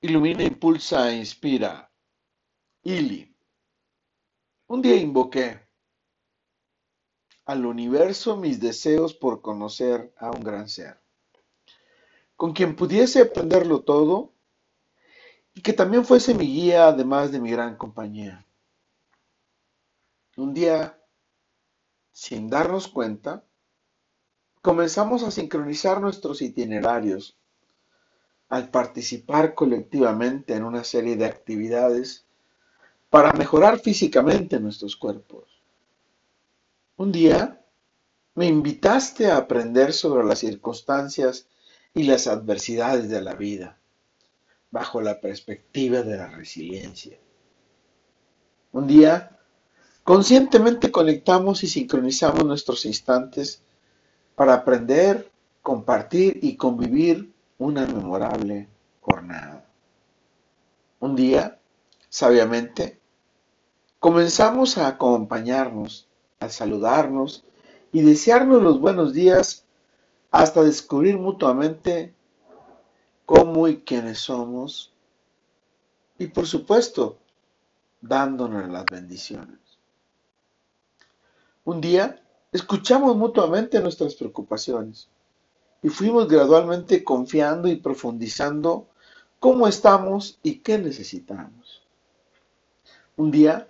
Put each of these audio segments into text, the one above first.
Ilumina, impulsa, inspira. Ili. Un día invoqué al universo mis deseos por conocer a un gran ser, con quien pudiese aprenderlo todo y que también fuese mi guía además de mi gran compañía. Un día, sin darnos cuenta, comenzamos a sincronizar nuestros itinerarios al participar colectivamente en una serie de actividades para mejorar físicamente nuestros cuerpos. Un día me invitaste a aprender sobre las circunstancias y las adversidades de la vida, bajo la perspectiva de la resiliencia. Un día, conscientemente conectamos y sincronizamos nuestros instantes para aprender, compartir y convivir una memorable jornada. Un día, sabiamente, comenzamos a acompañarnos, a saludarnos y desearnos los buenos días hasta descubrir mutuamente cómo y quiénes somos y por supuesto dándonos las bendiciones. Un día escuchamos mutuamente nuestras preocupaciones y fuimos gradualmente confiando y profundizando cómo estamos y qué necesitamos. Un día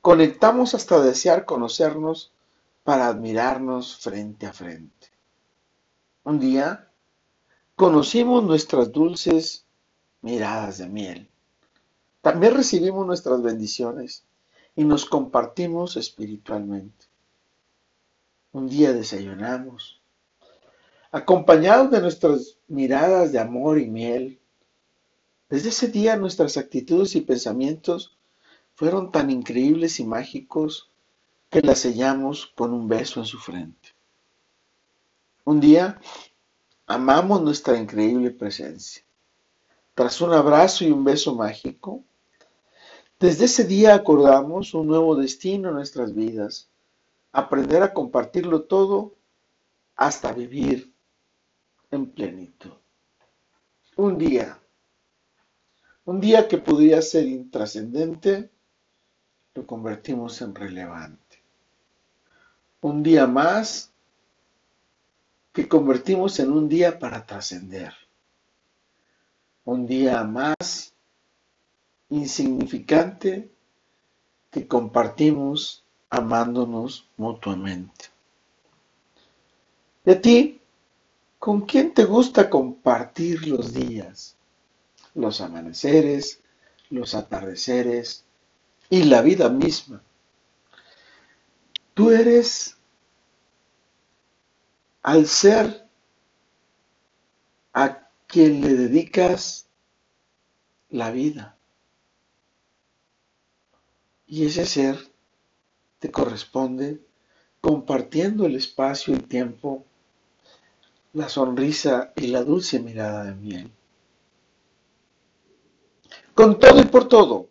conectamos hasta desear conocernos para admirarnos frente a frente. Un día conocimos nuestras dulces miradas de miel. También recibimos nuestras bendiciones y nos compartimos espiritualmente. Un día desayunamos acompañados de nuestras miradas de amor y miel. Desde ese día nuestras actitudes y pensamientos fueron tan increíbles y mágicos que la sellamos con un beso en su frente. Un día amamos nuestra increíble presencia. Tras un abrazo y un beso mágico, desde ese día acordamos un nuevo destino en nuestras vidas, aprender a compartirlo todo hasta vivir en plenitud. Un día, un día que podría ser intrascendente, lo convertimos en relevante. Un día más que convertimos en un día para trascender. Un día más insignificante que compartimos amándonos mutuamente. Y a ti, ¿Con quién te gusta compartir los días, los amaneceres, los atardeceres y la vida misma? Tú eres al ser a quien le dedicas la vida. Y ese ser te corresponde compartiendo el espacio y tiempo la sonrisa y la dulce mirada de miel. Con todo y por todo,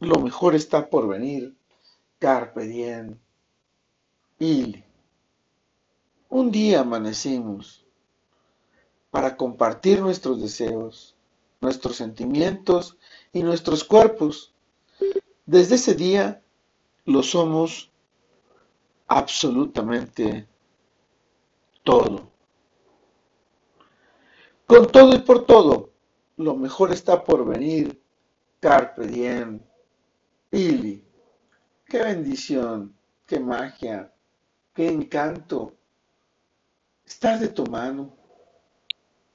lo mejor está por venir. Carpe diem. Un día amanecimos para compartir nuestros deseos, nuestros sentimientos y nuestros cuerpos. Desde ese día lo somos absolutamente todo. Con todo y por todo, lo mejor está por venir. Carpe diem. Ili. Qué bendición, qué magia, qué encanto. Estar de tu mano,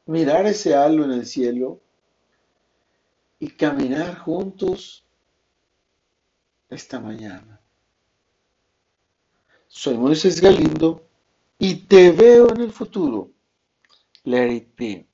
mirar ese halo en el cielo y caminar juntos esta mañana. Soy Moisés Galindo y te veo en el futuro. Let it be.